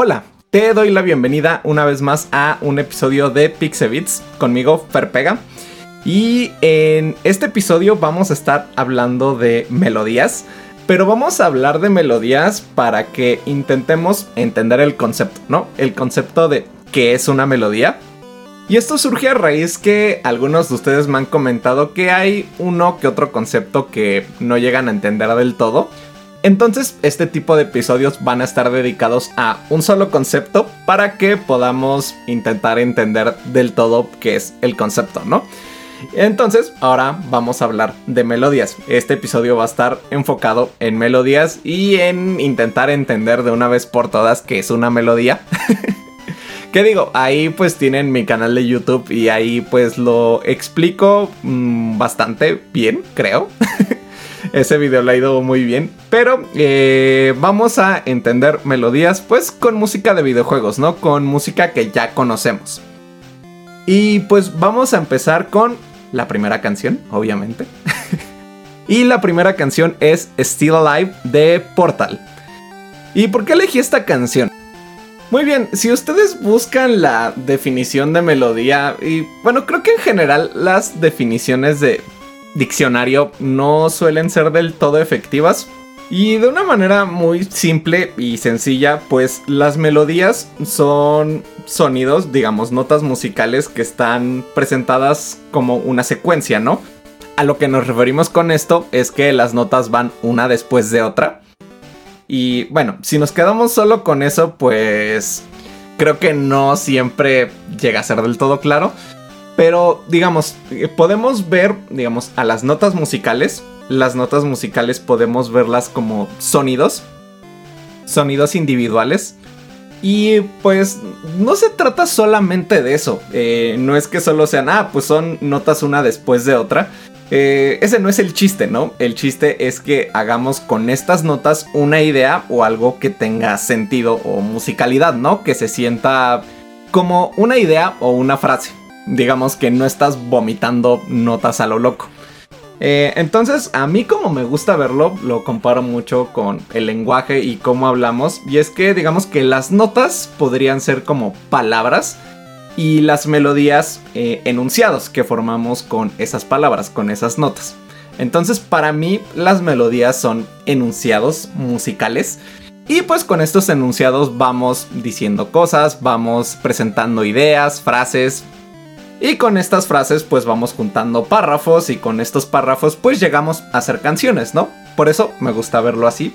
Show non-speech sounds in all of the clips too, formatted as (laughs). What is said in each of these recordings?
Hola, te doy la bienvenida una vez más a un episodio de Pixebits conmigo, Ferpega. Y en este episodio vamos a estar hablando de melodías, pero vamos a hablar de melodías para que intentemos entender el concepto, ¿no? El concepto de qué es una melodía. Y esto surge a raíz que algunos de ustedes me han comentado que hay uno que otro concepto que no llegan a entender del todo. Entonces, este tipo de episodios van a estar dedicados a un solo concepto para que podamos intentar entender del todo qué es el concepto, ¿no? Entonces, ahora vamos a hablar de melodías. Este episodio va a estar enfocado en melodías y en intentar entender de una vez por todas qué es una melodía. (laughs) ¿Qué digo? Ahí pues tienen mi canal de YouTube y ahí pues lo explico mmm, bastante bien, creo. (laughs) Ese video le ha ido muy bien. Pero eh, vamos a entender melodías pues con música de videojuegos, ¿no? Con música que ya conocemos. Y pues vamos a empezar con la primera canción, obviamente. (laughs) y la primera canción es Still Alive de Portal. ¿Y por qué elegí esta canción? Muy bien, si ustedes buscan la definición de melodía, y bueno, creo que en general las definiciones de diccionario no suelen ser del todo efectivas. Y de una manera muy simple y sencilla, pues las melodías son sonidos, digamos, notas musicales que están presentadas como una secuencia, ¿no? A lo que nos referimos con esto es que las notas van una después de otra. Y bueno, si nos quedamos solo con eso, pues creo que no siempre llega a ser del todo claro. Pero, digamos, eh, podemos ver, digamos, a las notas musicales. Las notas musicales podemos verlas como sonidos. Sonidos individuales. Y pues no se trata solamente de eso. Eh, no es que solo sean, ah, pues son notas una después de otra. Eh, ese no es el chiste, ¿no? El chiste es que hagamos con estas notas una idea o algo que tenga sentido o musicalidad, ¿no? Que se sienta como una idea o una frase digamos que no estás vomitando notas a lo loco. Eh, entonces, a mí como me gusta verlo, lo comparo mucho con el lenguaje y cómo hablamos. Y es que digamos que las notas podrían ser como palabras y las melodías eh, enunciados que formamos con esas palabras, con esas notas. Entonces, para mí, las melodías son enunciados musicales. Y pues con estos enunciados vamos diciendo cosas, vamos presentando ideas, frases, y con estas frases pues vamos juntando párrafos y con estos párrafos pues llegamos a hacer canciones, ¿no? Por eso me gusta verlo así.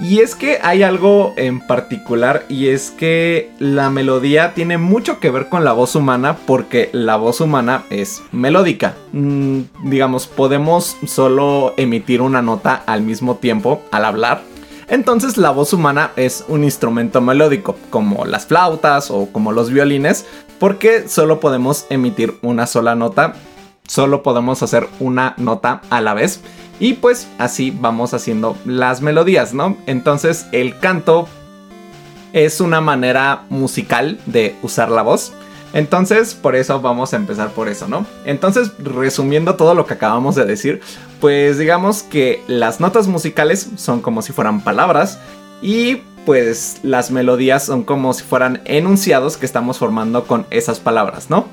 Y es que hay algo en particular y es que la melodía tiene mucho que ver con la voz humana porque la voz humana es melódica. Mm, digamos, podemos solo emitir una nota al mismo tiempo al hablar. Entonces la voz humana es un instrumento melódico, como las flautas o como los violines, porque solo podemos emitir una sola nota, solo podemos hacer una nota a la vez y pues así vamos haciendo las melodías, ¿no? Entonces el canto es una manera musical de usar la voz. Entonces, por eso vamos a empezar por eso, ¿no? Entonces, resumiendo todo lo que acabamos de decir, pues digamos que las notas musicales son como si fueran palabras y pues las melodías son como si fueran enunciados que estamos formando con esas palabras, ¿no?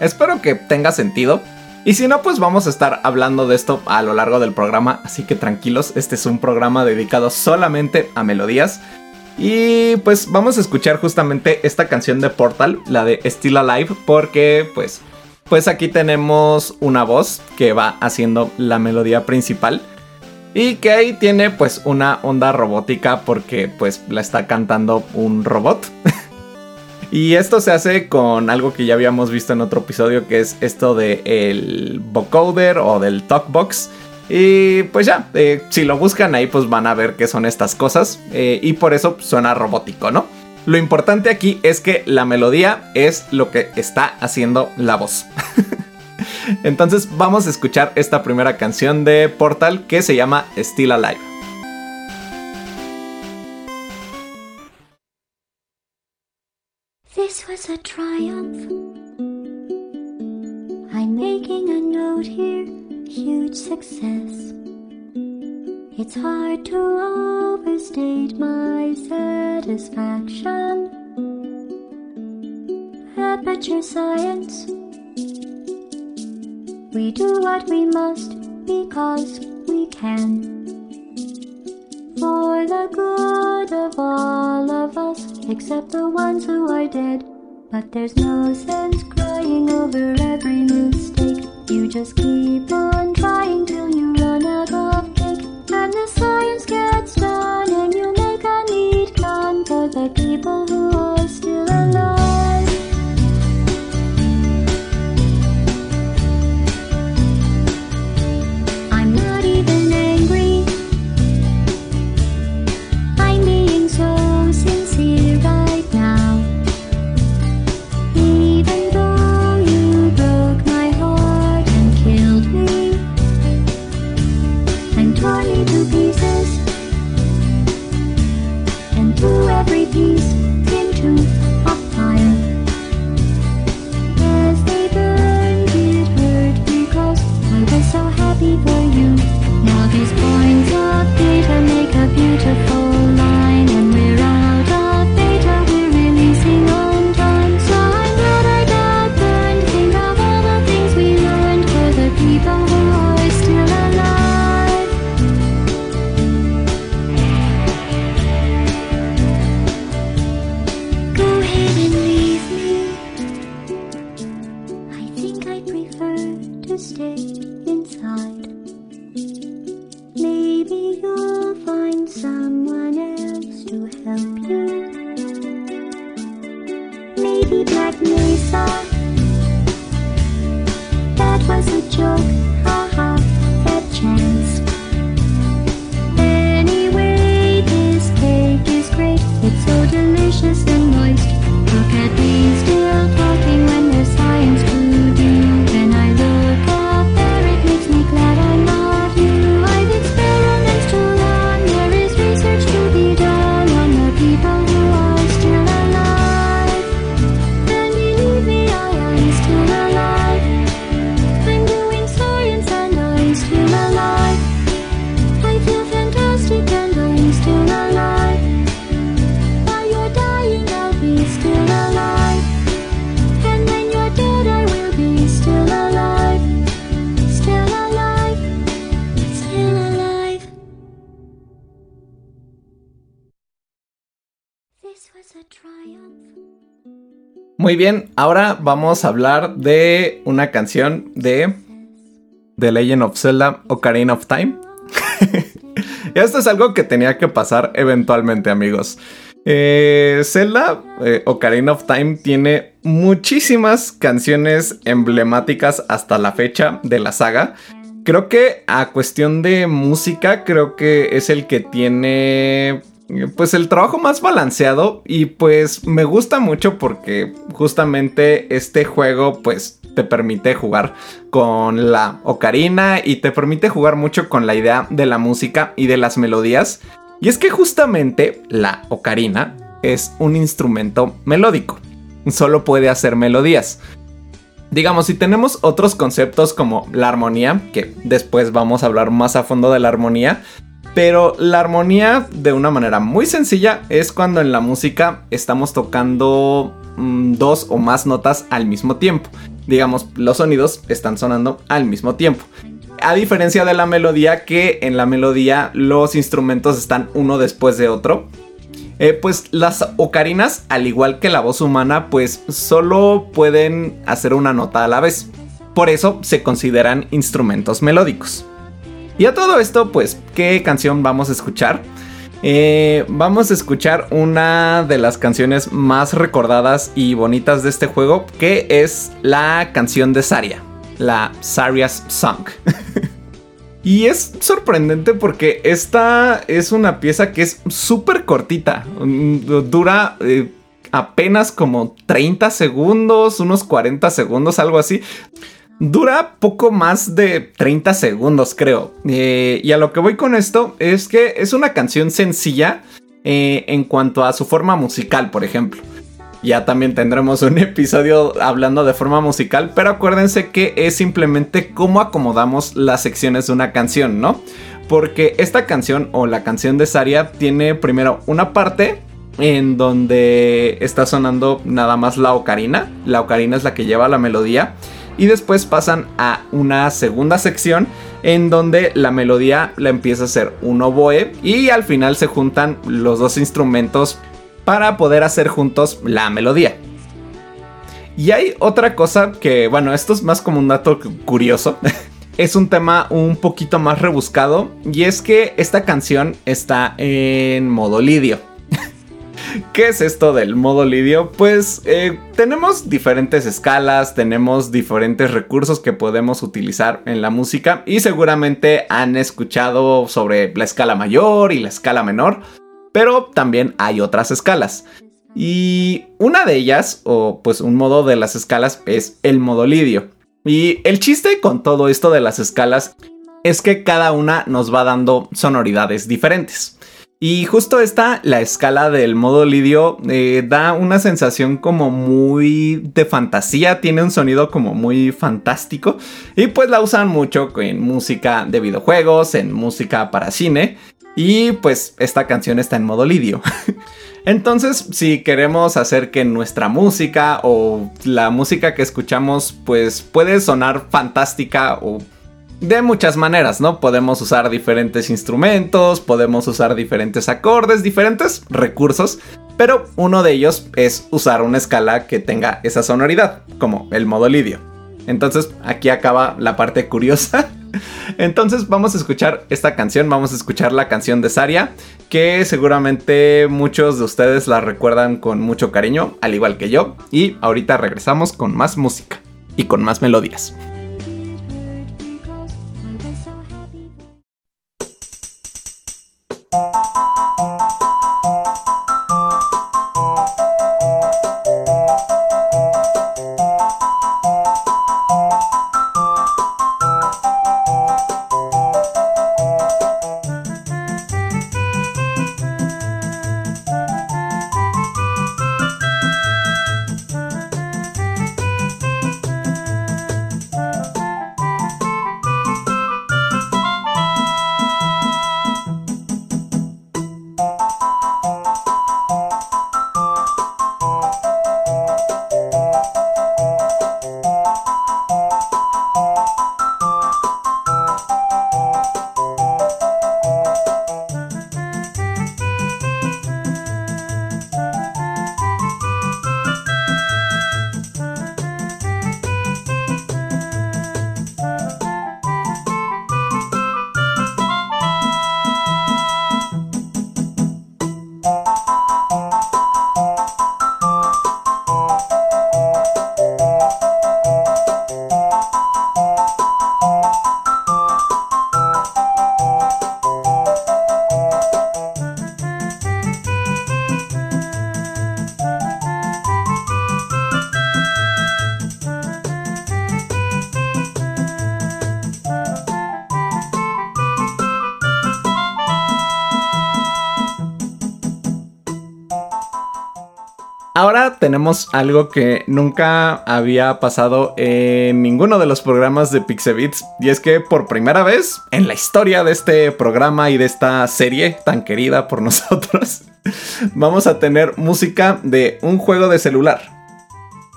Espero que tenga sentido. Y si no, pues vamos a estar hablando de esto a lo largo del programa, así que tranquilos, este es un programa dedicado solamente a melodías. Y pues vamos a escuchar justamente esta canción de Portal, la de Still Alive, porque pues pues aquí tenemos una voz que va haciendo la melodía principal. Y que ahí tiene pues una onda robótica porque pues la está cantando un robot. (laughs) y esto se hace con algo que ya habíamos visto en otro episodio que es esto del el vocoder o del talkbox. Y pues ya, eh, si lo buscan ahí pues van a ver qué son estas cosas. Eh, y por eso suena robótico, ¿no? Lo importante aquí es que la melodía es lo que está haciendo la voz. (laughs) (laughs) Entonces vamos a escuchar esta primera canción de Portal que se llama Still Alive. This was a triumph. I'm making a note here, huge success. It's hard to overstate my satisfaction. Aperture science. We do what we must because we can. For the good of all of us, except the ones who are dead. But there's no sense crying over every mistake. You just keep on trying till you run out of cake. And the science gets done, and you make a neat gun for the people who are still alive. Muy bien, ahora vamos a hablar de una canción de The Legend of Zelda Ocarina of Time. (laughs) Esto es algo que tenía que pasar eventualmente, amigos. Eh, Zelda eh, Ocarina of Time tiene muchísimas canciones emblemáticas hasta la fecha de la saga. Creo que a cuestión de música, creo que es el que tiene pues el trabajo más balanceado y pues me gusta mucho porque justamente este juego pues te permite jugar con la ocarina y te permite jugar mucho con la idea de la música y de las melodías. Y es que justamente la ocarina es un instrumento melódico, solo puede hacer melodías. Digamos, si tenemos otros conceptos como la armonía, que después vamos a hablar más a fondo de la armonía, pero la armonía, de una manera muy sencilla, es cuando en la música estamos tocando mm, dos o más notas al mismo tiempo. Digamos, los sonidos están sonando al mismo tiempo. A diferencia de la melodía, que en la melodía los instrumentos están uno después de otro. Eh, pues las ocarinas, al igual que la voz humana, pues solo pueden hacer una nota a la vez. Por eso se consideran instrumentos melódicos. Y a todo esto, pues, ¿qué canción vamos a escuchar? Eh, vamos a escuchar una de las canciones más recordadas y bonitas de este juego, que es la canción de Saria, la Saria's Song. (laughs) y es sorprendente porque esta es una pieza que es súper cortita, mm, dura... eh, apenas como 30 segundos, unos 40 segundos, algo así. Dura poco más de 30 segundos, creo. Eh, y a lo que voy con esto es que es una canción sencilla eh, en cuanto a su forma musical, por ejemplo. Ya también tendremos un (laughs) episodio hablando de forma musical, pero acuérdense que es simplemente cómo acomodamos las secciones de una canción, ¿no? porque esta canción o la canción de Saria tiene primero una parte en donde está sonando nada más la ocarina. La ocarina es la que lleva la melodía. Y después pasan a una segunda sección en donde la melodía la empieza a hacer un oboe y al final se juntan los dos instrumentos para poder hacer juntos la melodía. Y hay otra cosa que, bueno, esto es más como un dato curioso. (laughs) es un tema un poquito más rebuscado y es que esta canción está en modo lidio. ¿Qué es esto del modo lidio? Pues eh, tenemos diferentes escalas, tenemos diferentes recursos que podemos utilizar en la música y seguramente han escuchado sobre la escala mayor y la escala menor, pero también hay otras escalas. Y una de ellas, o pues un modo de las escalas, es el modo lidio. Y el chiste con todo esto de las escalas es que cada una nos va dando sonoridades diferentes. Y justo esta, la escala del modo lidio, eh, da una sensación como muy de fantasía, tiene un sonido como muy fantástico. Y pues la usan mucho en música de videojuegos, en música para cine. Y pues esta canción está en modo lidio. (laughs) Entonces, si queremos hacer que nuestra música o la música que escuchamos pues puede sonar fantástica o de muchas maneras, ¿no? Podemos usar diferentes instrumentos, podemos usar diferentes acordes, diferentes recursos, pero uno de ellos es usar una escala que tenga esa sonoridad, como el modo lidio. Entonces, aquí acaba la parte curiosa. (laughs) Entonces, vamos a escuchar esta canción, vamos a escuchar la canción de Saria, que seguramente muchos de ustedes la recuerdan con mucho cariño, al igual que yo, y ahorita regresamos con más música y con más melodías. Ahora tenemos algo que nunca había pasado en ninguno de los programas de Pixebits y es que por primera vez en la historia de este programa y de esta serie tan querida por (laughs) nosotros vamos a tener música de un juego de celular.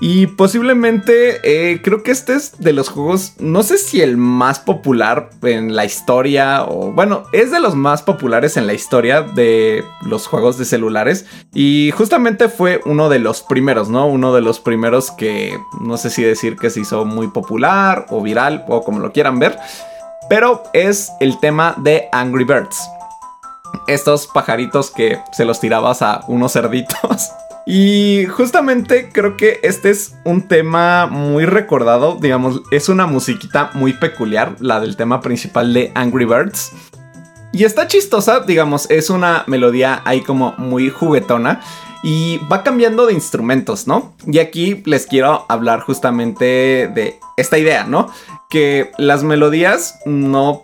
Y posiblemente eh, creo que este es de los juegos, no sé si el más popular en la historia o bueno, es de los más populares en la historia de los juegos de celulares. Y justamente fue uno de los primeros, ¿no? Uno de los primeros que no sé si decir que se hizo muy popular o viral o como lo quieran ver. Pero es el tema de Angry Birds. Estos pajaritos que se los tirabas a unos cerditos. (laughs) Y justamente creo que este es un tema muy recordado, digamos, es una musiquita muy peculiar, la del tema principal de Angry Birds. Y está chistosa, digamos, es una melodía ahí como muy juguetona y va cambiando de instrumentos, ¿no? Y aquí les quiero hablar justamente de esta idea, ¿no? Que las melodías no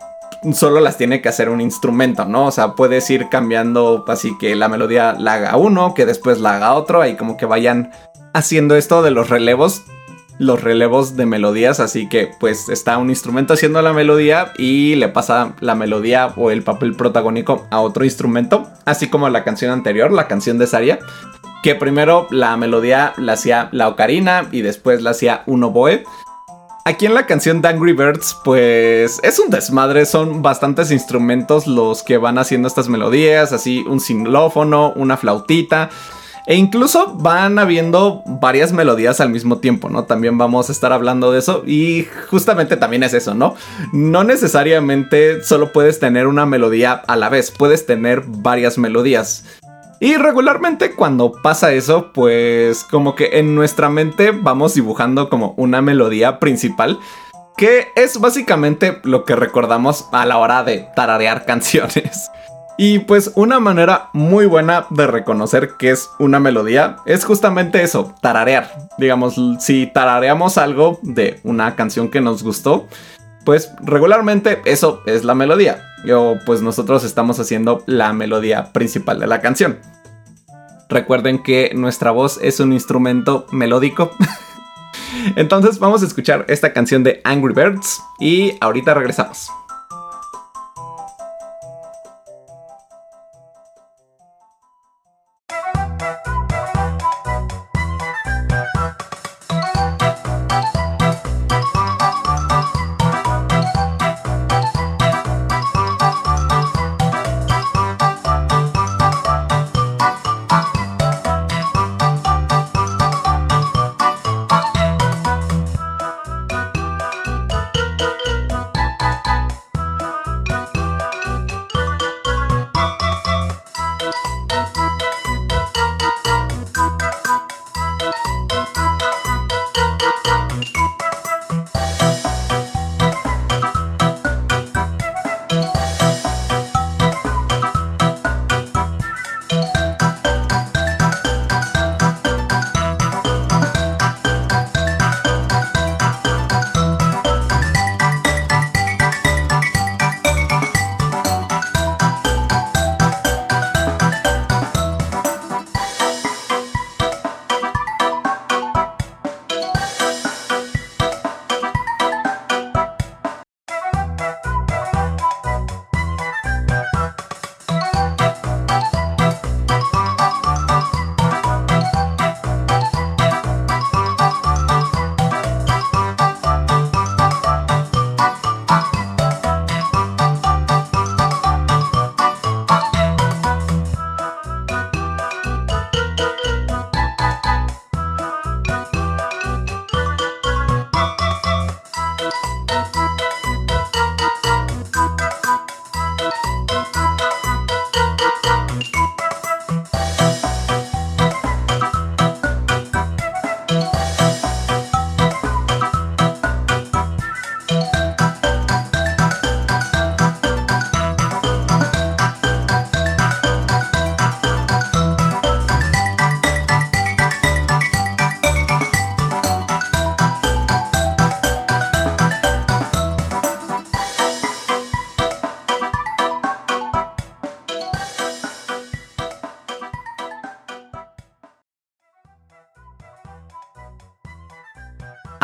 solo las tiene que hacer un instrumento, ¿no? O sea, puedes ir cambiando así que la melodía la haga uno, que después la haga otro, ahí como que vayan haciendo esto de los relevos. los relevos de melodías, así que pues está un instrumento haciendo la melodía y le pasa la melodía o el papel protagónico a otro instrumento, así como la canción anterior, la canción de Saria, que primero la melodía la hacía la ocarina y después la hacía un oboe. Aquí en la canción de Angry Birds, pues es un desmadre, son bastantes instrumentos los que van haciendo estas melodías, así un xilófono, una flautita, e incluso van habiendo varias melodías al mismo tiempo, ¿no? También vamos a estar hablando de eso y justamente también es eso, ¿no? No necesariamente solo puedes tener una melodía a la vez, puedes tener varias melodías. Y regularmente cuando pasa eso, pues como que en nuestra mente vamos dibujando como una melodía principal, que es básicamente lo que recordamos a la hora de tararear (laughs) canciones. Y pues una manera muy buena de reconocer que es una melodía es justamente eso, tararear. Digamos, si tarareamos algo de una canción que nos gustó, pues regularmente eso es la melodía. O pues nosotros estamos haciendo la melodía principal de la canción. Recuerden que nuestra voz es un instrumento melódico. (laughs) Entonces vamos a escuchar esta canción de Angry Birds y ahorita regresamos.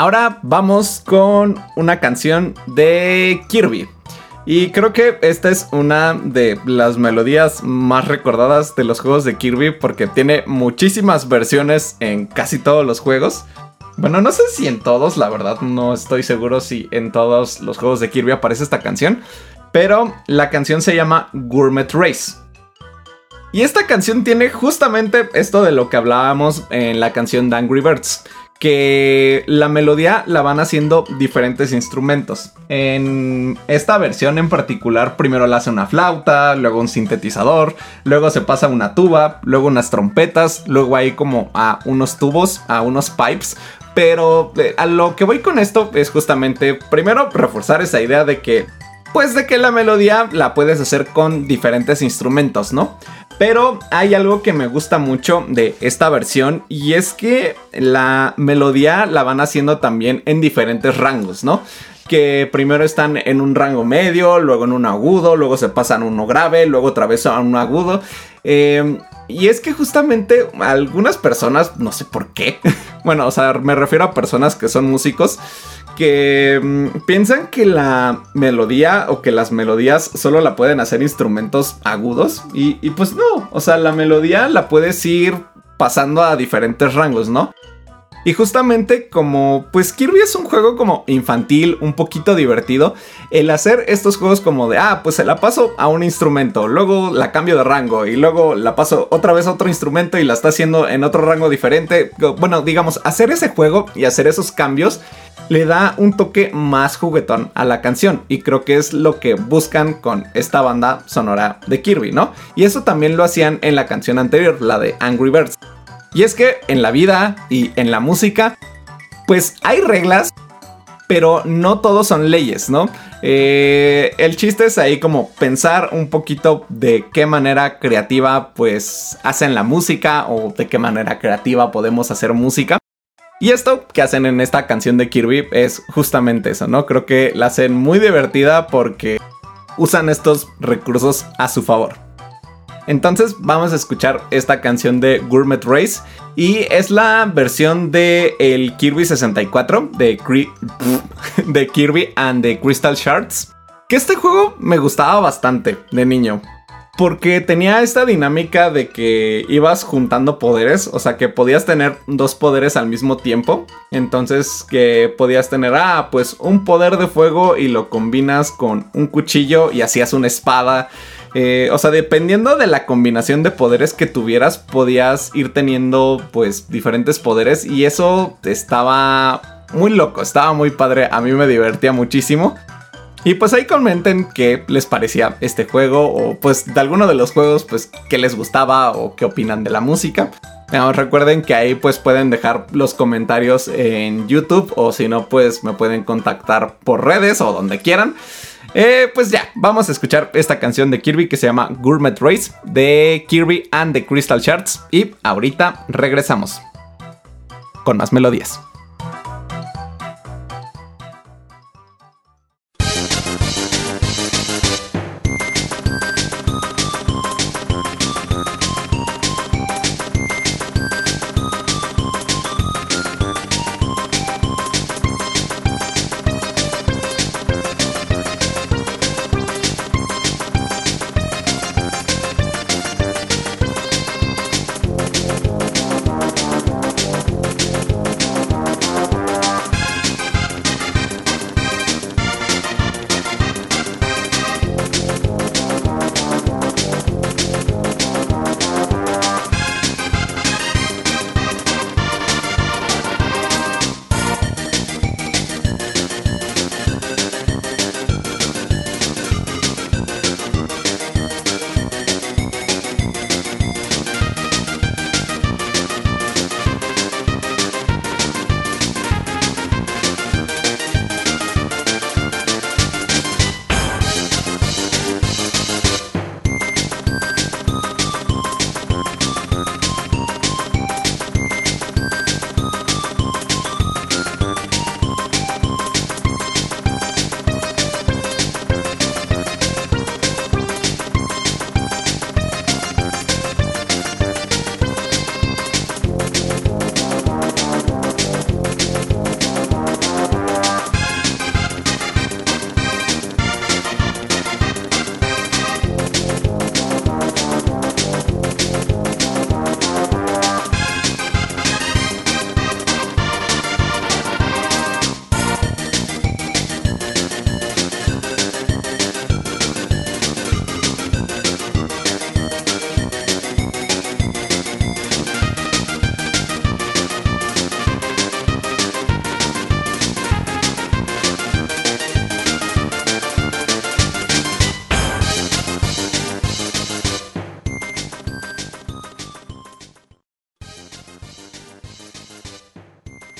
Ahora vamos con una canción de Kirby. Y creo que esta es una de las melodías más recordadas de los juegos de Kirby porque tiene muchísimas versiones en casi todos los juegos. Bueno, no sé si en todos, la verdad no estoy seguro si en todos los juegos de Kirby aparece esta canción. Pero la canción se llama Gourmet Race. Y esta canción tiene justamente esto de lo que hablábamos en la canción de Angry Birds que la melodía la van haciendo diferentes instrumentos. En esta versión en particular, primero la hace una flauta, luego un sintetizador, luego se pasa una tuba, luego unas trompetas, luego hay como a unos tubos, a unos pipes. Pero eh, a lo que voy con esto es justamente, primero, reforzar esa idea de que pues de que la melodía la puedes hacer con diferentes instrumentos, ¿no? Pero hay algo que me gusta mucho de esta versión y es que la melodía la van haciendo también en diferentes rangos, ¿no? Que primero están en un rango medio, luego en un agudo, luego se pasan a uno grave, luego otra vez a un agudo. Eh, y es que justamente algunas personas, no sé por qué, (laughs) bueno, o sea, me refiero a personas que son músicos, que mm, piensan que la melodía o que las melodías solo la pueden hacer instrumentos agudos. Y pues no, o sea, la melodía la puedes ir pasando a diferentes rangos, ¿no? Y justamente como pues Kirby es un juego como infantil, un poquito divertido, el hacer estos juegos como de, ah, pues se la paso a un instrumento, luego la cambio de rango y luego la paso otra vez a otro instrumento y la está haciendo en otro rango diferente. Bueno, digamos, hacer ese juego y hacer esos cambios le da un toque más juguetón a la canción y creo que es lo que buscan con esta banda sonora de Kirby, ¿no? Y eso también lo hacían en la canción anterior, la de Angry Birds. Y es que en la vida y en la música, pues hay reglas, pero no todos son leyes, ¿no? Eh, el chiste es ahí como pensar un poquito de qué manera creativa pues hacen la música o de qué manera creativa podemos hacer música. Y esto que hacen en esta canción de Kirby es justamente eso, ¿no? Creo que la hacen muy divertida porque usan estos recursos a su favor. Entonces vamos a escuchar esta canción de Gourmet Race y es la versión de el Kirby 64 de, (laughs) de Kirby and the Crystal Shards. Que este juego me gustaba bastante de niño. Porque tenía esta dinámica de que ibas juntando poderes, o sea que podías tener dos poderes al mismo tiempo. Entonces que podías tener, ah, pues un poder de fuego y lo combinas con un cuchillo y hacías una espada. Eh, o sea, dependiendo de la combinación de poderes que tuvieras, podías ir teniendo pues diferentes poderes y eso estaba muy loco, estaba muy padre, a mí me divertía muchísimo. Y pues ahí comenten qué les parecía este juego o pues de alguno de los juegos pues qué les gustaba o qué opinan de la música. recuerden que ahí pues pueden dejar los comentarios en YouTube o si no pues me pueden contactar por redes o donde quieran. Eh, pues ya, vamos a escuchar esta canción de Kirby que se llama Gourmet Race de Kirby and the Crystal Shards y ahorita regresamos con más melodías.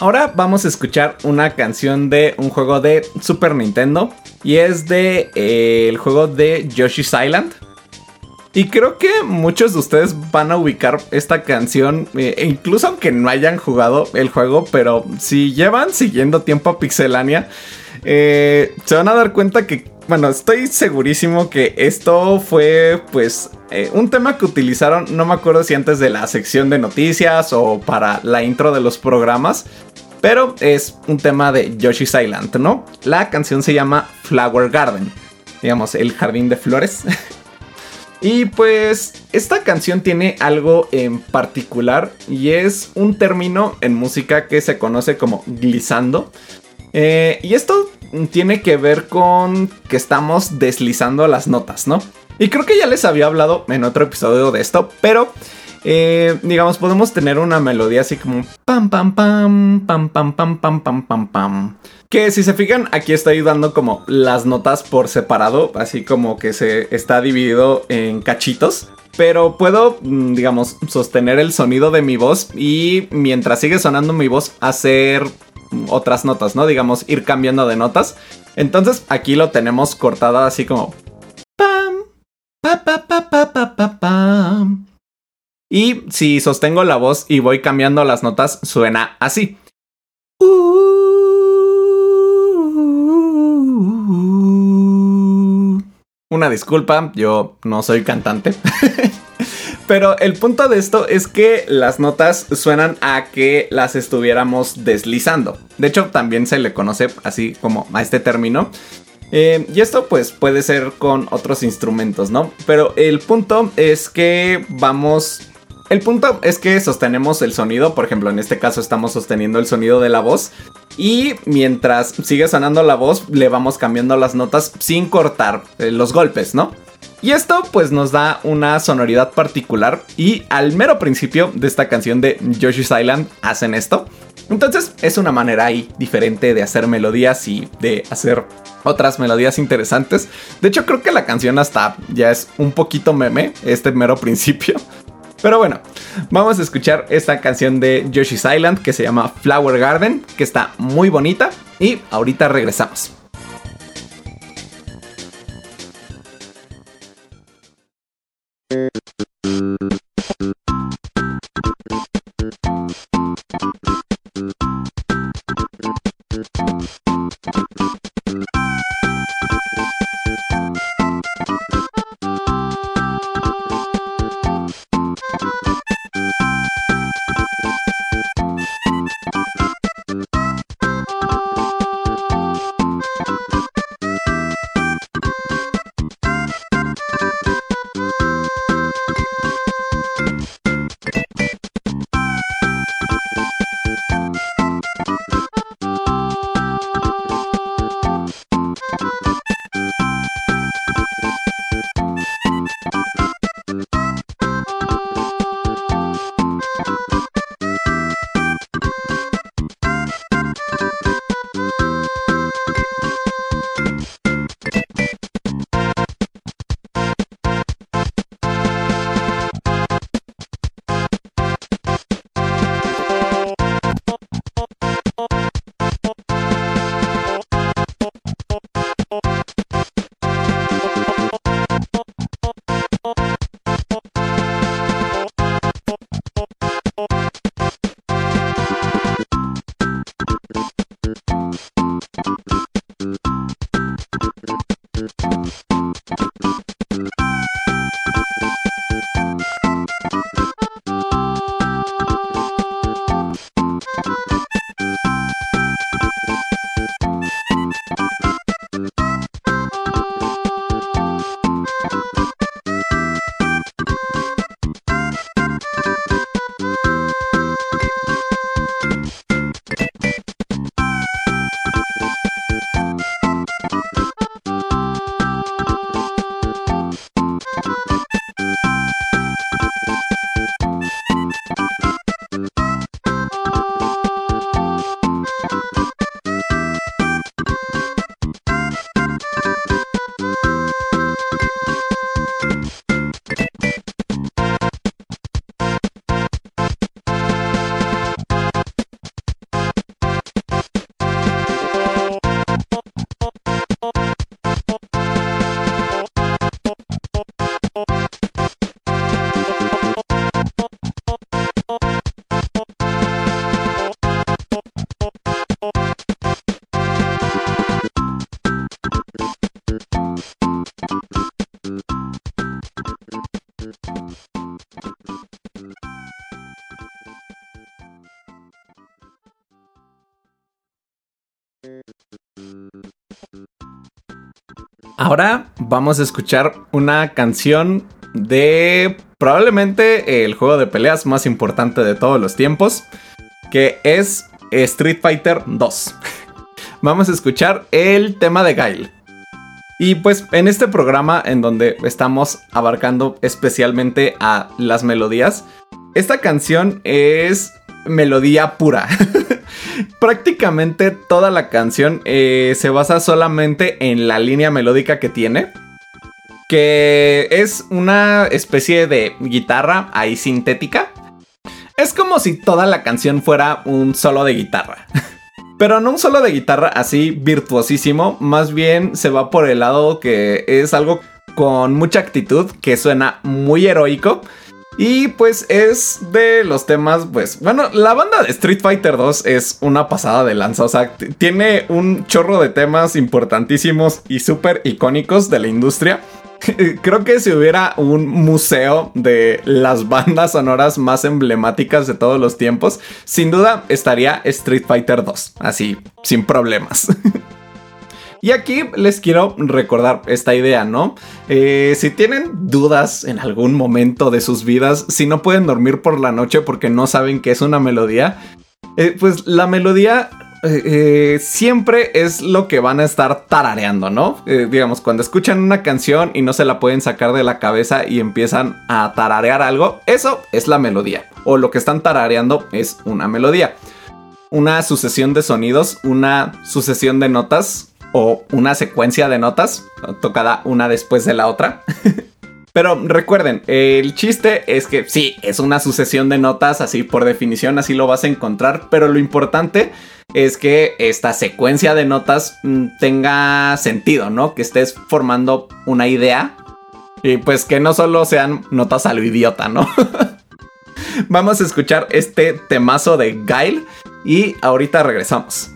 Ahora vamos a escuchar una canción de un juego de Super Nintendo y es de eh, el juego de Yoshi's Island. Y creo que muchos de ustedes van a ubicar esta canción, eh, incluso aunque no hayan jugado el juego, pero si llevan siguiendo tiempo a Pixelania, eh, se van a dar cuenta que, bueno, estoy segurísimo que esto fue pues eh, un tema que utilizaron, no me acuerdo si antes de la sección de noticias o para la intro de los programas. Pero es un tema de Yoshi's Island, ¿no? La canción se llama Flower Garden, digamos, el jardín de flores. (laughs) y pues esta canción tiene algo en particular y es un término en música que se conoce como glissando. Eh, y esto tiene que ver con que estamos deslizando las notas, ¿no? Y creo que ya les había hablado en otro episodio de esto, pero eh, digamos, podemos tener una melodía así como pam, pam, pam, pam, pam, pam, pam, pam, pam, pam. Que si se fijan, aquí estoy dando como las notas por separado, así como que se está dividido en cachitos. Pero puedo, mm, digamos, sostener el sonido de mi voz y mientras sigue sonando mi voz, hacer otras notas, ¿no? Digamos, ir cambiando de notas. Entonces aquí lo tenemos cortado así como pam, pa, pa, pa, pa, pa, pa, pam. Y si sostengo la voz y voy cambiando las notas, suena así. Una disculpa, yo no soy cantante. (laughs) Pero el punto de esto es que las notas suenan a que las estuviéramos deslizando. De hecho, también se le conoce así como a este término. Eh, y esto pues puede ser con otros instrumentos, ¿no? Pero el punto es que vamos el punto es que sostenemos el sonido, por ejemplo, en este caso estamos sosteniendo el sonido de la voz y mientras sigue sonando la voz le vamos cambiando las notas sin cortar eh, los golpes, ¿no? Y esto pues nos da una sonoridad particular y al mero principio de esta canción de Yoshi's Island hacen esto. Entonces es una manera ahí diferente de hacer melodías y de hacer otras melodías interesantes. De hecho creo que la canción hasta ya es un poquito meme, este mero principio. Pero bueno, vamos a escuchar esta canción de Yoshi's Island que se llama Flower Garden, que está muy bonita y ahorita regresamos. Ahora vamos a escuchar una canción de probablemente el juego de peleas más importante de todos los tiempos, que es Street Fighter 2. (laughs) Vamos a escuchar el tema de Guile. Y pues en este programa en donde estamos abarcando especialmente a las melodías, esta canción es melodía pura. (laughs) Prácticamente toda la canción eh, se basa solamente en la línea melódica que tiene. Que es una especie de guitarra ahí sintética. Es como si toda la canción fuera un solo de guitarra. (laughs) Pero no un solo de guitarra así virtuosísimo, más bien se va por el lado que es algo con mucha actitud, que suena muy heroico. Y pues es de los temas, pues, bueno, la banda de Street Fighter 2 es una pasada de lanza, o sea, tiene un chorro de temas importantísimos y súper icónicos de la industria. (laughs) Creo que si hubiera un museo de las bandas sonoras más emblemáticas de todos los tiempos, sin duda estaría Street Fighter 2, así, sin problemas. (laughs) Y aquí les quiero recordar esta idea, ¿no? Eh, si tienen dudas en algún momento de sus vidas, si no pueden dormir por la noche porque no saben qué es una melodía, eh, pues la melodía eh, siempre es lo que van a estar tarareando, ¿no? digamos, cuando escuchan una canción y no se la pueden sacar de la cabeza y empiezan a tararear algo, eso es la melodía. O lo que están tarareando es una melodía. Una sucesión de sonidos, una sucesión de notas o una secuencia de notas, tocada una después de la otra. (laughs) Pero recuerden, el chiste es que sí, es una sucesión de notas, así por definición, así lo vas a encontrar, pero lo importante es que esta secuencia de notas mm, tenga sentido, ¿no? Que estés formando una idea y pues que no solo sean notas a lo idiota, ¿no? (laughs) Vamos a escuchar este temazo de Guile y ahorita regresamos.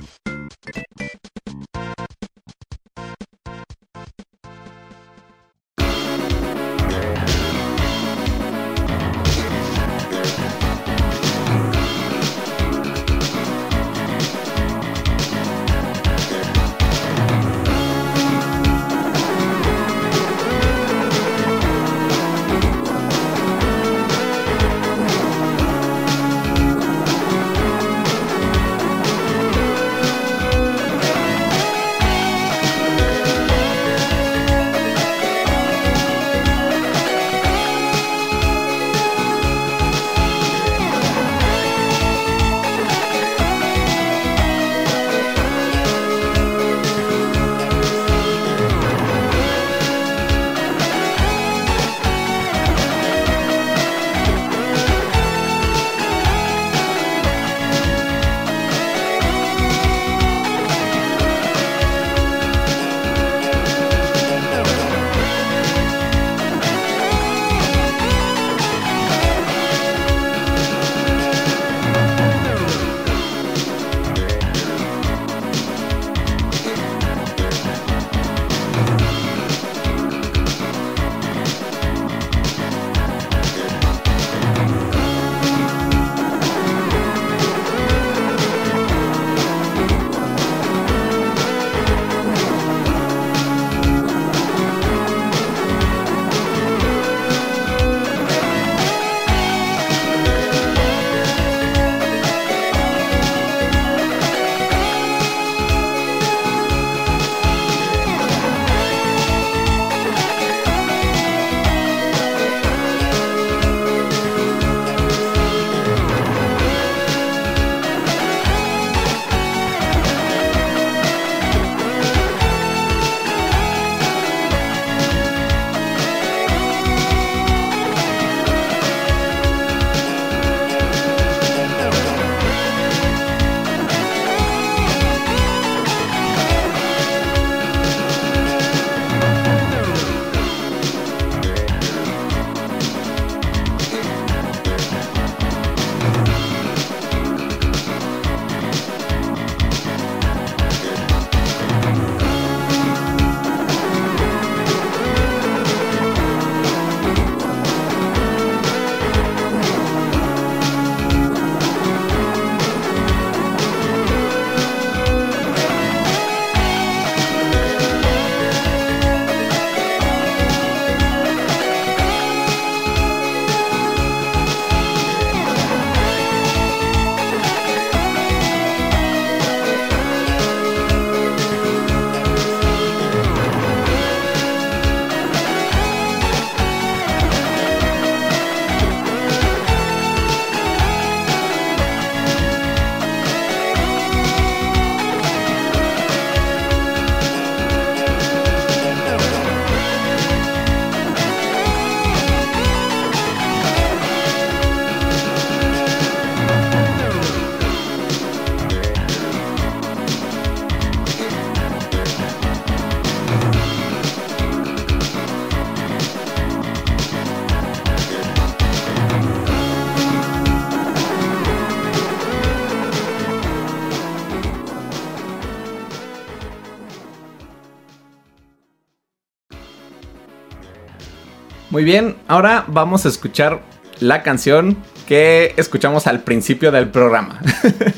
Bien, ahora vamos a escuchar la canción que escuchamos al principio del programa.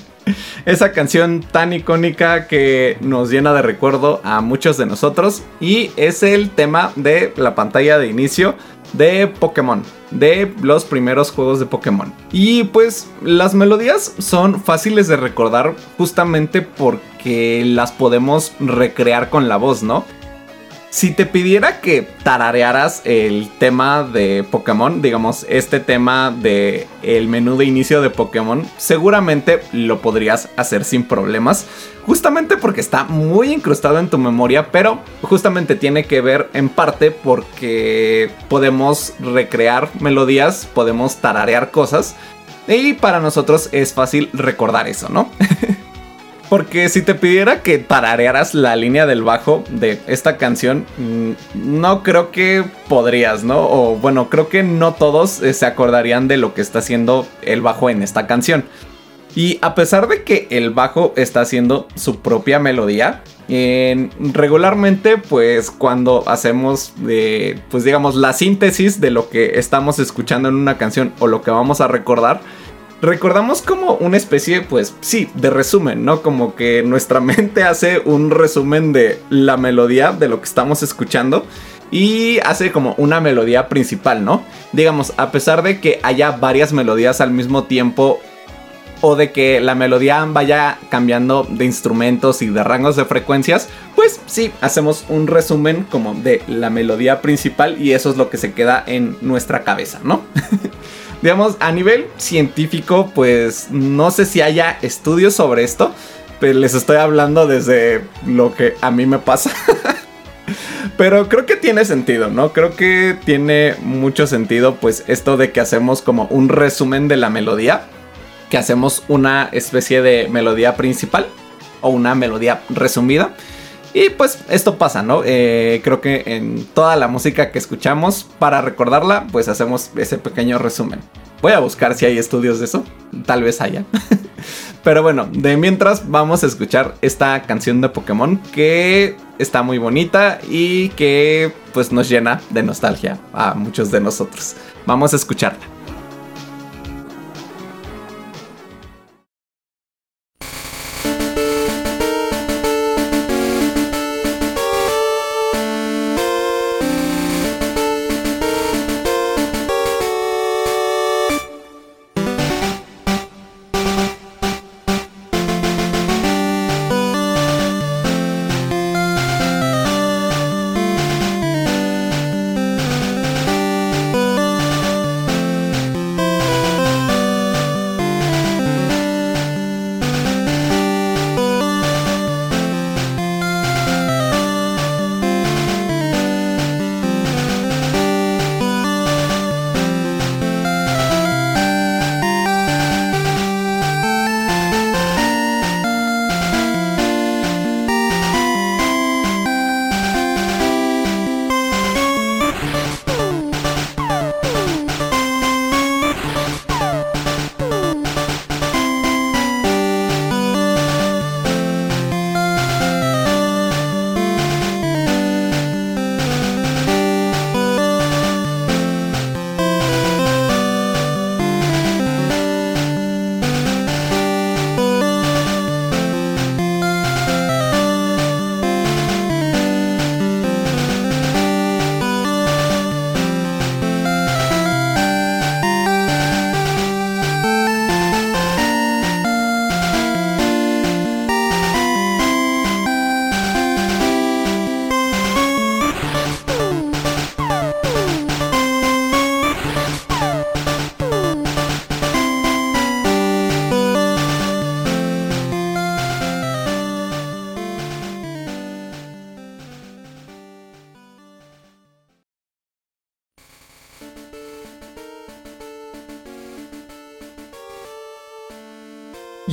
(laughs) Esa canción tan icónica que nos llena de recuerdo a muchos de nosotros y es el tema de la pantalla de inicio de Pokémon, de los primeros juegos de Pokémon. Y pues las melodías son fáciles de recordar justamente porque las podemos recrear con la voz, ¿no? Si te pidiera que tararearas el tema de Pokémon, digamos, este tema de el menú de inicio de Pokémon, seguramente lo podrías hacer sin problemas, justamente porque está muy incrustado en tu memoria, pero justamente tiene que ver en parte porque podemos recrear melodías, podemos tararear cosas, y para nosotros es fácil recordar eso, ¿no? (laughs) Porque si te pidiera que tararearas la línea del bajo de esta canción, mm, no creo que podrías, ¿no? O bueno, creo que no todos eh, se acordarían de lo que está haciendo el bajo en esta canción. Y a pesar de que el bajo está haciendo su propia melodía, regularmente pues cuando hacemos pues digamos la síntesis de lo que estamos escuchando en una canción o lo que vamos a recordar, recordamos como una especie, pues sí, de resumen, ¿no? Como que nuestra (laughs) mente hace un resumen de la melodía de lo que estamos escuchando y hace como una melodía principal, ¿no? Digamos, a pesar de que haya varias melodías al mismo tiempo o de que la melodía vaya cambiando de instrumentos y de rangos de frecuencias, pues sí, hacemos un resumen como de la melodía principal y eso es lo que se queda en nuestra cabeza, ¿no? (laughs) digamos, a nivel científico, pues no sé si haya estudios sobre esto, pero les estoy hablando desde lo que a mí me pasa. (laughs) Pero creo que tiene sentido, ¿no? Creo que tiene mucho sentido, pues, esto de que hacemos como un resumen de la melodía, que hacemos una especie de melodía principal o una melodía resumida. Y pues esto pasa, ¿no? Eh, creo que en toda la música que escuchamos, para recordarla, pues hacemos ese pequeño resumen. Voy a buscar si hay estudios de eso. Tal vez haya. (laughs) Pero bueno, de mientras vamos a escuchar esta canción de Pokémon que está muy bonita y que pues nos llena de nostalgia a muchos de nosotros. Vamos a escucharla.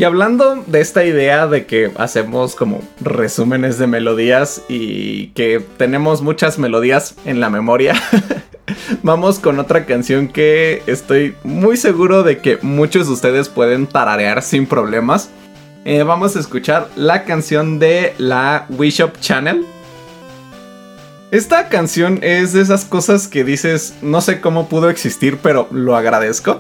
Y hablando de esta idea de que hacemos como resúmenes de melodías y que tenemos muchas melodías en la memoria, (laughs) vamos con otra canción que estoy muy seguro de que muchos de ustedes pueden tararear sin problemas. Eh, vamos a escuchar la canción de la Wii Shop Channel. Esta canción es de esas cosas que dices, no sé cómo pudo existir, pero lo agradezco.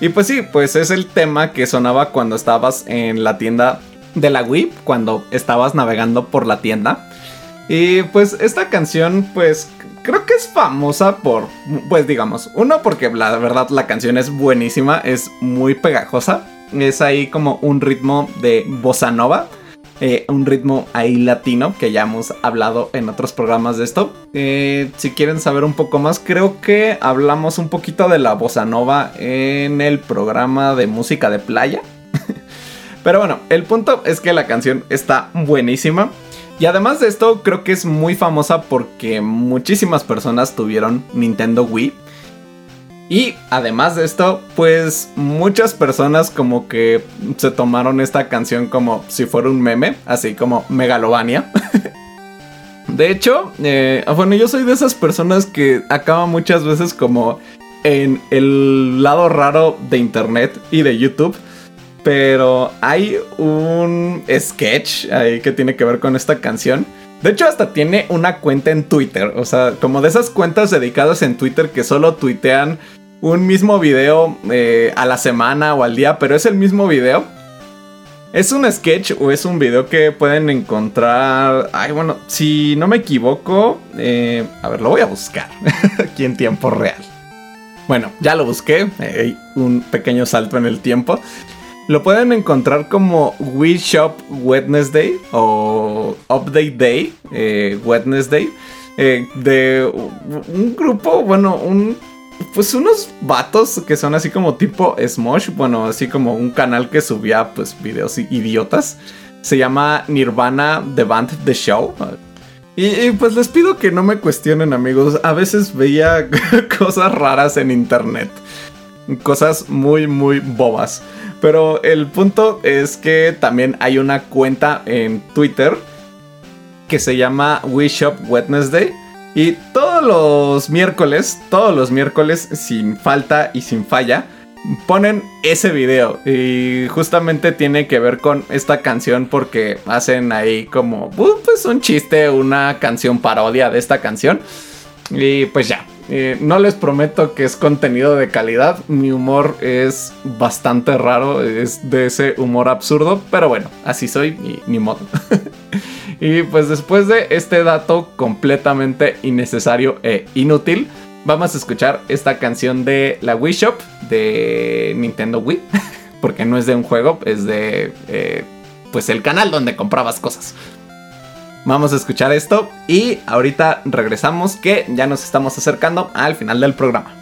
Y pues sí, pues es el tema que sonaba cuando estabas en la tienda de la Wii, cuando estabas navegando por la tienda. Y pues esta canción, pues creo que es famosa por, pues digamos, uno porque la verdad la canción es buenísima, es muy pegajosa. Es ahí como un ritmo de bossa nova. Eh, un ritmo ahí latino que ya hemos hablado en otros programas de esto. Eh, si quieren saber un poco más, creo que hablamos un poquito de la bossa nova en el programa de música de playa. (laughs) Pero bueno, el punto es que la canción está buenísima. Y además de esto, creo que es muy famosa porque muchísimas personas tuvieron Nintendo Wii. Y además de esto, pues muchas personas como que se tomaron esta canción como si fuera un meme, así como Megalovania. (laughs) De hecho, eh, bueno, yo soy de esas personas que acaba muchas veces como en el lado raro de internet y de YouTube. Pero hay un sketch ahí que tiene que ver con esta canción. De hecho, hasta tiene una cuenta en Twitter. O sea, como de esas cuentas dedicadas en Twitter que solo tuitean un mismo video eh, a la semana o al día, pero es el mismo video. ¿Es un sketch o es un video que pueden encontrar? Ay, bueno, si no me equivoco, eh, a ver, lo voy a buscar (laughs) aquí en tiempo real. Bueno, ya lo busqué, eh, un pequeño salto en el tiempo. Lo pueden encontrar como Wii Shop Wednesday o Update Day, eh, Wednesday, eh, de un grupo, bueno, un pues unos vatos que son así como tipo Smosh, bueno, así como un canal que subía pues videos idiotas. Se llama Nirvana The Band The Show. Y, y, pues les pido que no me cuestionen amigos, a veces veía (laughs) cosas raras en internet. Cosas muy muy bobas. Pero el punto es que también hay una cuenta en Twitter que se llama We Shop Wednesday. Y todos los miércoles, todos los miércoles, sin falta y sin falla, ponen ese video. Y justamente tiene que ver con esta canción porque hacen ahí como, pues un chiste, una canción parodia de esta canción. Y pues ya, eh, no les prometo que es contenido de calidad. Mi humor es bastante raro, es de ese humor absurdo, pero bueno, así soy y ni modo. (laughs) y pues después de este dato completamente innecesario e inútil, vamos a escuchar esta canción de la Wii Shop de Nintendo Wii, (laughs) porque no es de un juego, es de eh, pues el canal donde comprabas cosas. Vamos a escuchar esto y ahorita regresamos que ya nos estamos acercando al final del programa.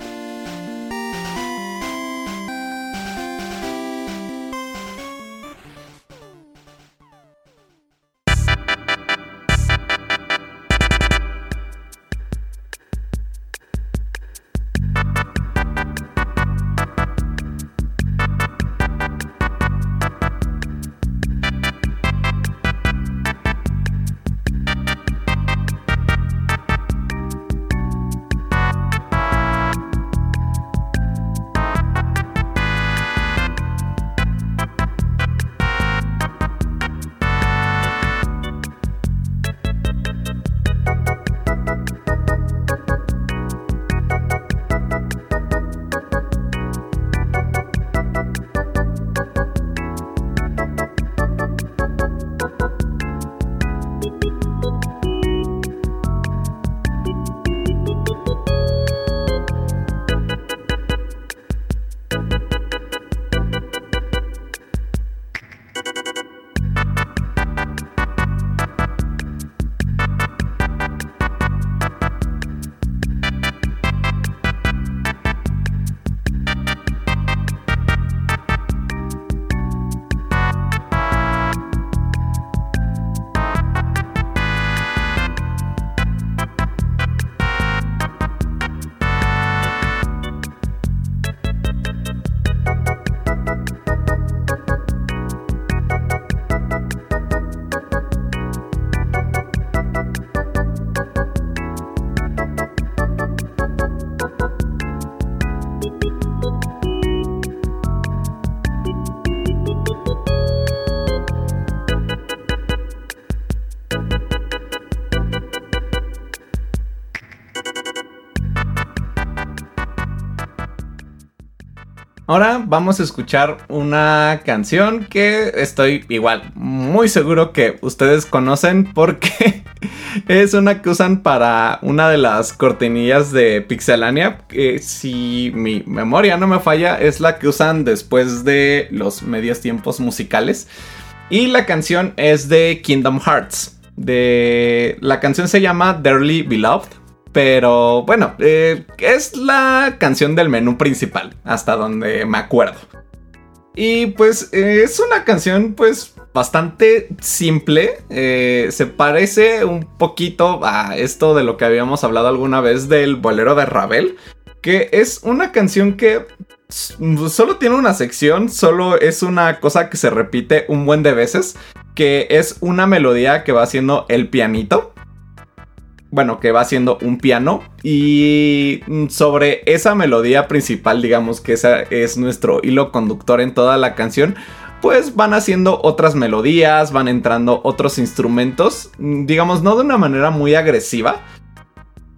Ahora vamos a escuchar una canción que estoy igual muy seguro que ustedes conocen porque (laughs) es una que usan para una de las cortinillas de Pixelania. Que si mi memoria no me falla, es la que usan después de los medios tiempos musicales. Y la canción es de Kingdom Hearts. De... La canción se llama Dearly Beloved. Pero bueno, eh, es la canción del menú principal, hasta donde me acuerdo. Y pues eh, es una canción pues bastante simple. eh, se parece un poquito a esto de lo que habíamos hablado alguna vez del bolero de Ravel. Que es una canción que solo tiene una sección, solo es una cosa que se repite un buen de veces. Que es una melodía que va haciendo el pianito bueno, que va haciendo un piano y mm, sobre esa melodía principal, digamos que esa es nuestro hilo conductor en toda la canción, pues van haciendo otras melodías, van entrando otros instrumentos, mm, digamos, no de una manera muy agresiva.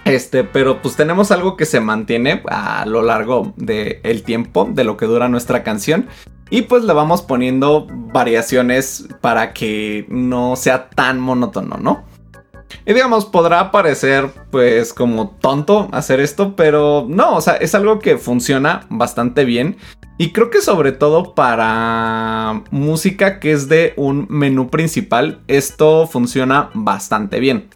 Este, pero pues tenemos algo que se mantiene a lo largo del tiempo, de lo que dura nuestra canción. Y pues le vamos poniendo variaciones para que no sea tan monótono, ¿no? Y digamos, podrá parecer pues como tonto hacer esto, pero no, o sea, es algo que funciona bastante bien. Y creo que sobre todo para música que es de un menú principal, esto funciona bastante bien.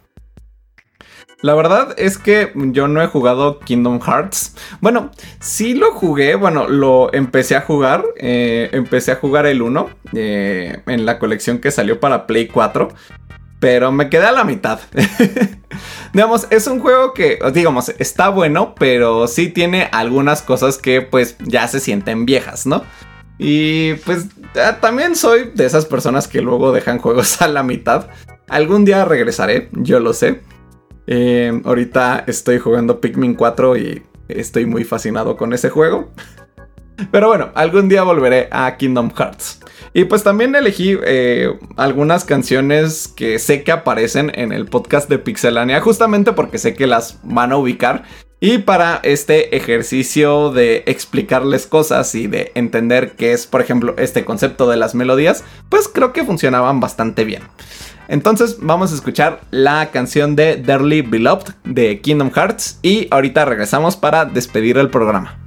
La verdad es que yo no he jugado Kingdom Hearts. Bueno, sí lo jugué, bueno, lo empecé a jugar. eh, empecé a jugar el 1 eh, en la colección que salió para Play 4 pero me quedé a la mitad. (laughs) digamos, es un juego que, digamos, está bueno, pero sí tiene algunas cosas que pues ya se sienten viejas, ¿no? Y pues ah, también soy de esas personas que luego dejan juegos (laughs) a la mitad. Algún día regresaré, yo lo sé. Eh, ahorita estoy jugando Pikmin 4 y estoy muy fascinado con ese juego. Pero bueno, algún día volveré a Kingdom Hearts. Y pues también elegí eh, algunas canciones que sé que aparecen en el podcast de Pixelania, justamente porque sé que las van a ubicar. Y para este ejercicio de explicarles cosas y de entender qué es, por ejemplo, este concepto de las melodías, pues creo que funcionaban bastante bien. Entonces vamos a escuchar la canción de Dearly Beloved de Kingdom Hearts y ahorita regresamos para despedir el programa.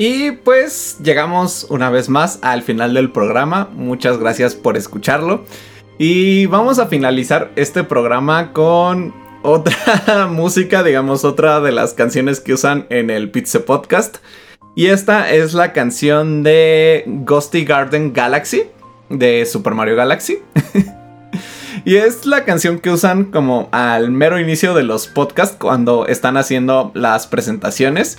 Y pues llegamos una vez más al final del programa. Muchas gracias por escucharlo. Y vamos a finalizar este programa con otra (laughs) música, digamos, otra de las canciones que usan en el Pizza Podcast. Y esta es la canción de Ghosty Garden Galaxy, de Super Mario Galaxy. (laughs) y es la canción que usan como al mero inicio de los podcasts cuando están haciendo las presentaciones.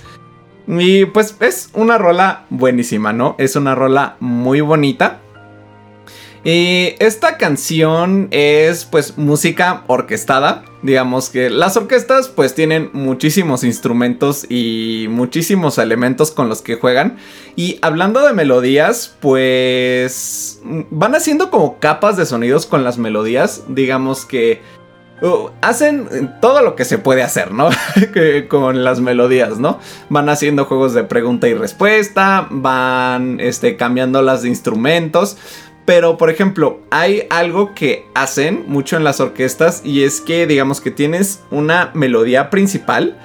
Y pues es una rola buenísima, ¿no? Es una rola muy bonita. Y esta canción es pues música orquestada. Digamos que las orquestas pues tienen muchísimos instrumentos y muchísimos elementos con los que juegan. Y hablando de melodías pues van haciendo como capas de sonidos con las melodías. Digamos que uh, hacen todo lo que se puede hacer, ¿no? (laughs) con las melodías, ¿no? Van haciendo juegos de pregunta y respuesta, van este, cambiando las de instrumentos. Pero, por ejemplo, hay algo que hacen mucho en las orquestas y es que, digamos que tienes una melodía principal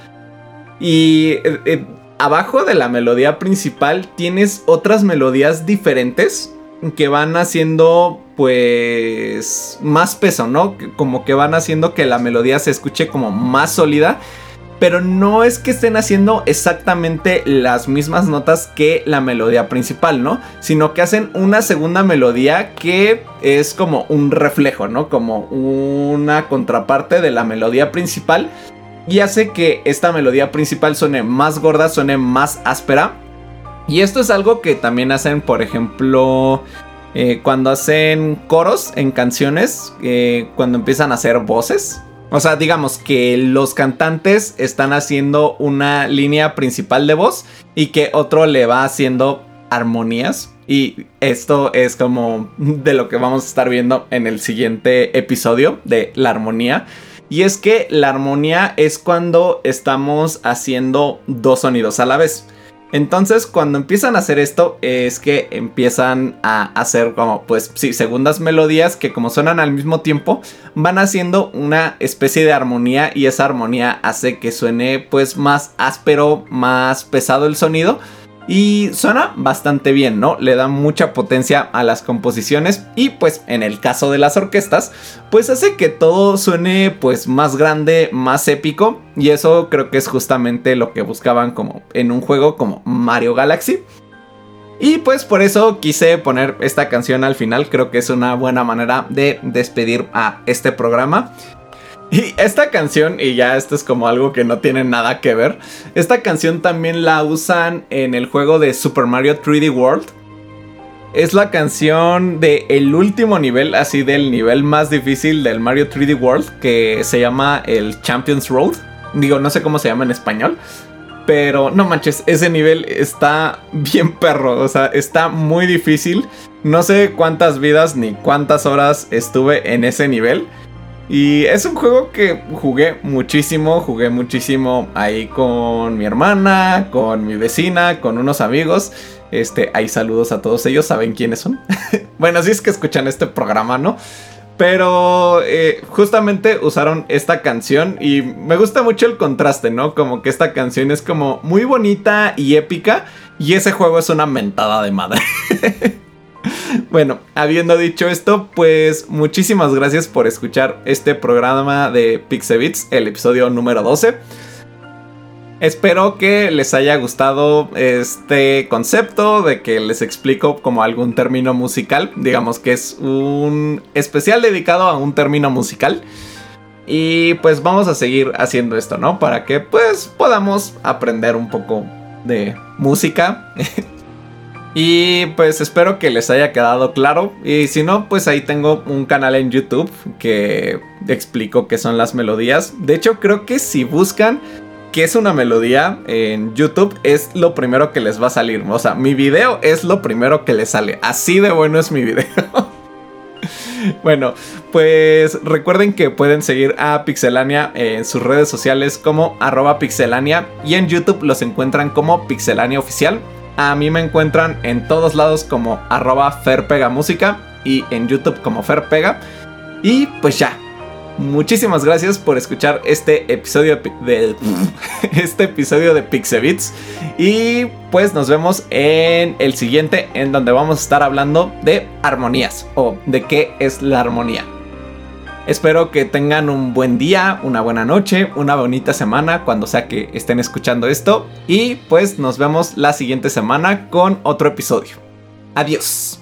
y eh, eh, abajo de la melodía principal tienes otras melodías diferentes que van haciendo pues más peso, ¿no? Como que van haciendo que la melodía se escuche como más sólida pero no es que estén haciendo exactamente las mismas notas que la melodía principal, ¿no? Sino que hacen una segunda melodía que es como un reflejo, ¿no? Como una contraparte de la melodía principal y hace que esta melodía principal suene más gorda, suene más áspera. Y esto es algo que también hacen, por ejemplo, eh, cuando hacen coros en canciones, eh, cuando empiezan a hacer voces. O sea, digamos que los cantantes están haciendo una línea principal de voz y que otro le va haciendo armonías. Y esto es como de lo que vamos a estar viendo en el siguiente episodio de la armonía. Y es que la armonía es cuando estamos haciendo dos sonidos a la vez. Entonces, cuando empiezan a hacer esto, es que empiezan a hacer como, pues, sí, segundas melodías que como suenan al mismo tiempo, van haciendo una especie de armonía y esa armonía hace que suene, pues, más áspero, más pesado el sonido. Y suena bastante bien, ¿no? Le da mucha potencia a las composiciones y pues en el caso de las orquestas, pues hace que todo suene pues más grande, más épico y eso creo que es justamente lo que buscaban como en un juego como Mario Galaxy. Y pues por eso quise poner esta canción al final, creo que es una buena manera de despedir a este programa. Y esta canción, y ya esto es como algo que no tiene nada que ver, esta canción también la usan en el juego de Super Mario 3D World. Es la canción del el último nivel, así del nivel más difícil del Mario 3D World, que se llama el Champions Road. Digo, no sé cómo se llama en español. Pero no manches, ese nivel está bien perro, o sea, está muy difícil. No sé cuántas vidas ni cuántas horas estuve en ese nivel. Y es un juego que jugué muchísimo, jugué muchísimo ahí con mi hermana, con mi vecina, con unos amigos. Este, hay saludos a todos ellos, saben quiénes son. (laughs) bueno, si es que escuchan este programa, ¿no? Pero eh, justamente usaron esta canción y me gusta mucho el contraste, ¿no? Como que esta canción es como muy bonita y épica y ese juego es una mentada de madre. (laughs) (laughs) bueno, habiendo dicho esto, pues muchísimas gracias por escuchar este programa de Pixebits, el episodio número 12. Espero que les haya gustado este concepto de que les explico como algún término musical. Digamos que es un especial dedicado a un término musical. Y pues vamos a seguir haciendo esto, ¿no? Para que pues podamos aprender un poco de música. (laughs) Y pues espero que les haya quedado claro. Y si no, pues ahí tengo un canal en YouTube que explico qué son las melodías. De hecho, creo que si buscan qué es una melodía en YouTube, es lo primero que les va a salir. O sea, mi video es lo primero que les sale. Así de bueno es mi video. (laughs) Bueno, pues recuerden que pueden seguir a Pixelania en sus redes sociales como arroba pixelania y en YouTube los encuentran como Pixelania Oficial. A mí me encuentran en todos lados como arroba Ferpegamúsica y en YouTube como Ferpega. Y pues ya, muchísimas gracias por escuchar este episodio de (laughs) este episodio de Pixebits y pues nos vemos en el siguiente en donde vamos a estar hablando de armonías o de qué es la armonía. Espero que tengan un buen día, una buena noche, una bonita semana cuando sea que estén escuchando esto y pues nos vemos la siguiente semana con otro episodio. Adiós.